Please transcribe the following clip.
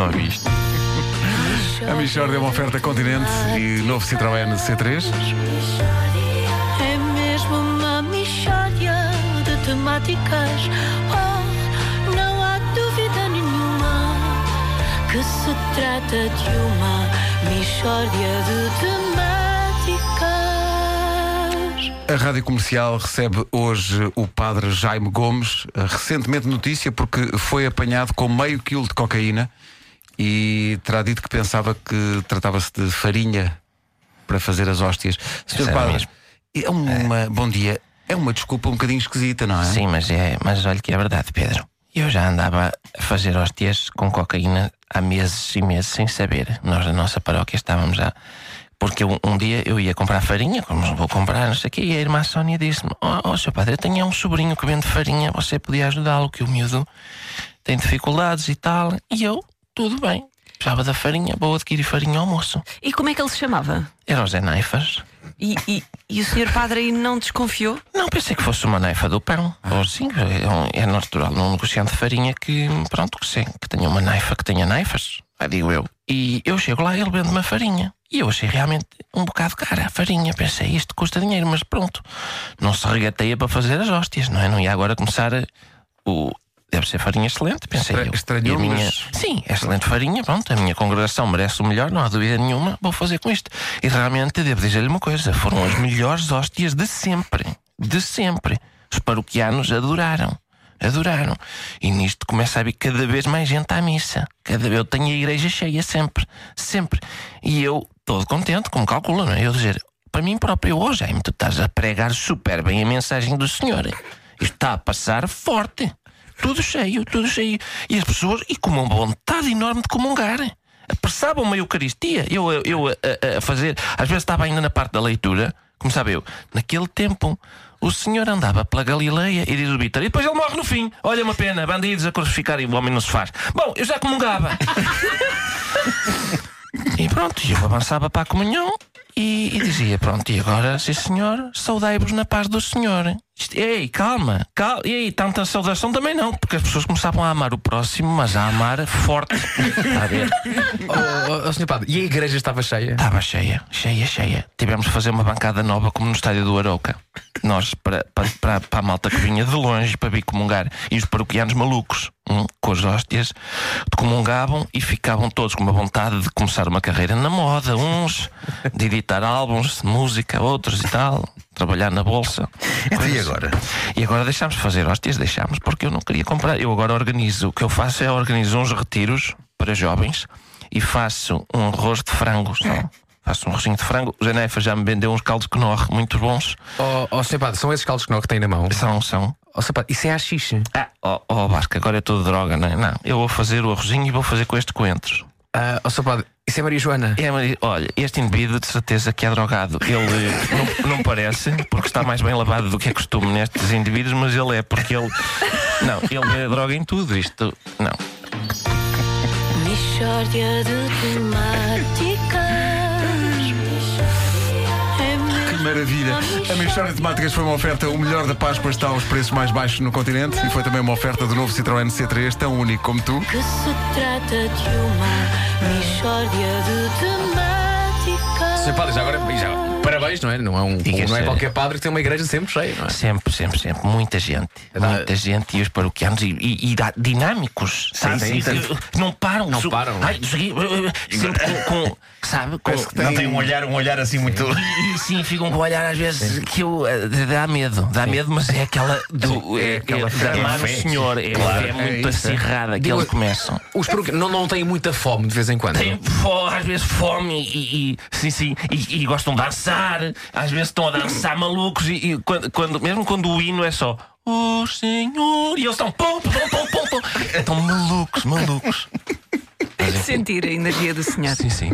só. A Michord é uma oferta Continente e novo Citroën C3. É mesmo uma de temáticas. Oh, não há dúvida nenhuma que se trata de uma de temáticas. A Rádio Comercial recebe hoje o padre Jaime Gomes, recentemente notícia porque foi apanhado com meio quilo de cocaína e terá dito que pensava que tratava-se de farinha para fazer as hóstias. Senhor Padre, é uma, bom dia, é uma desculpa um bocadinho esquisita, não é? Sim, mas é, mas olha que é verdade, Pedro. Eu já andava a fazer hóstias com cocaína há meses e meses sem saber. Nós na nossa paróquia estávamos já. Porque um, um dia eu ia comprar farinha, como vou comprar, não sei o quê, e a irmã Sónia disse-me: Ó, oh, seu padre, eu tenho um sobrinho que vende farinha, você podia ajudá-lo, que o miúdo tem dificuldades e tal. E eu, tudo bem. Precisava da farinha, vou adquirir farinha ao almoço. E como é que ele se chamava? Era o Zé Naifas. E, e, e o senhor padre aí não desconfiou? Não, pensei que fosse uma naifa do pão. Ou sim, é, é natural num negociante de farinha que, pronto, que, sim, que tenha uma naifa que tenha naifas, ah, digo eu. E eu chego lá e ele vende uma farinha. E eu achei realmente um bocado cara a farinha. Pensei, isto custa dinheiro, mas pronto. Não se regateia para fazer as hóstias, não é? Não ia agora começar a- o. Deve ser farinha excelente, pensei Estra- eu. estranhou, a minha... mas- Sim, é excelente farinha, pronto, a minha congregação merece o melhor, não há dúvida nenhuma, vou fazer com isto. E realmente devo dizer-lhe uma coisa: foram as melhores hóstias de sempre. De sempre. Os paroquianos adoraram. Adoraram. E nisto começa a vir cada vez mais gente à missa. Cada vez eu tenho a igreja cheia sempre. Sempre. E eu, todo contente, como calcula, não é? Eu dizer, para mim próprio, oh Jaime, tu estás a pregar super bem a mensagem do Senhor. Isto está a passar forte. Tudo cheio, tudo cheio. E as pessoas, e com uma vontade enorme de comungar. Apressavam-me a Eucaristia. Eu, eu, eu a, a- fazer, às vezes estava ainda na parte da leitura, como sabe eu, naquele tempo. O senhor andava pela Galileia e diz o Vítor, e depois ele morre no fim. Olha uma pena, bandidos a crucificar e o homem não se faz. Bom, eu já comungava. E pronto, eu avançava para a comunhão e, e dizia: Pronto, e agora, sim senhor, saudai-vos na paz do Senhor. Ei, calma, calma. E aí, tanta saudação também não, porque as pessoas começavam a amar o próximo, mas a amar forte. Está a ver? Oh, oh, senhor Padre, e a igreja estava cheia? Estava cheia, cheia, cheia. Tivemos de fazer uma bancada nova, como no estádio do Arauca. Nós, para, para, para, para a malta que vinha de longe para vir comungar, e os paroquianos malucos, hum, com as hóstias, comungavam e ficavam todos com uma vontade de começar uma carreira na moda. Uns de editar álbuns de música, outros e tal, trabalhar na bolsa. Coisas assim. agora? E agora deixámos de fazer hóstias, deixámos, porque eu não queria comprar. Eu agora organizo, o que eu faço é organizo uns retiros para jovens e faço um arroz de frango só. Faço um arrozinho de frango. O Zenefa já me vendeu uns caldos Knorr muito bons. Oh, oh, Padre, são esses caldos que não que tem na mão? São, são. Oh, Padre, isso é haxixe. Ah, oh, oh Vasco, agora é tudo droga, não é? Não, eu vou fazer o arrozinho e vou fazer com este coentros. Ah, oh, Padre, isso é Maria Joana. É, mas, olha, este indivíduo de certeza que é drogado. Ele eh, não, não parece, porque está mais bem lavado do que é costume nestes indivíduos, mas ele é, porque ele. Não, ele é droga em tudo isto. Não. De temáticas. Maravilha! A Michord de Temáticas foi uma oferta, o melhor da Páscoa está aos preços mais baixos no continente e foi também uma oferta do novo Citroën C3, tão único como tu. Que se trata de uma mixória de temáticas. Senhor Padre, já agora, já, parabéns, não é? Não é, um, não é qualquer padre que tem uma igreja sempre cheia, não é? Sempre, sempre, sempre. Muita gente. Dá- Muita gente e os paroquianos e, e- e dá- dinâmicos. sabe? sim, sim. Não param. Não param. Ai, segui- sempre com, com- Sabe? Com, Não tem um olhar, um olhar assim muito. E sim, ficam com o olhar às vezes que eu, eh, dá medo, dá medo, mas é aquela do é, aquela é, fé. de amar É o fé. Senhor, é, Claro, é muito é isso, é. acirrada que Digo- eles começam. Os peru- não, não têm muita fome de vez em quando. Tem fo- às vezes fome e, e- sim, sim, e, e gostam de dançar, às vezes estão a dançar malucos e, e quando, quando- mesmo quando o hino é só Oh Senhor, e eles estão pum, pum, pum, pum, pum. Estão malucos, malucos. Sentir a energia do senhor. Sim, sim.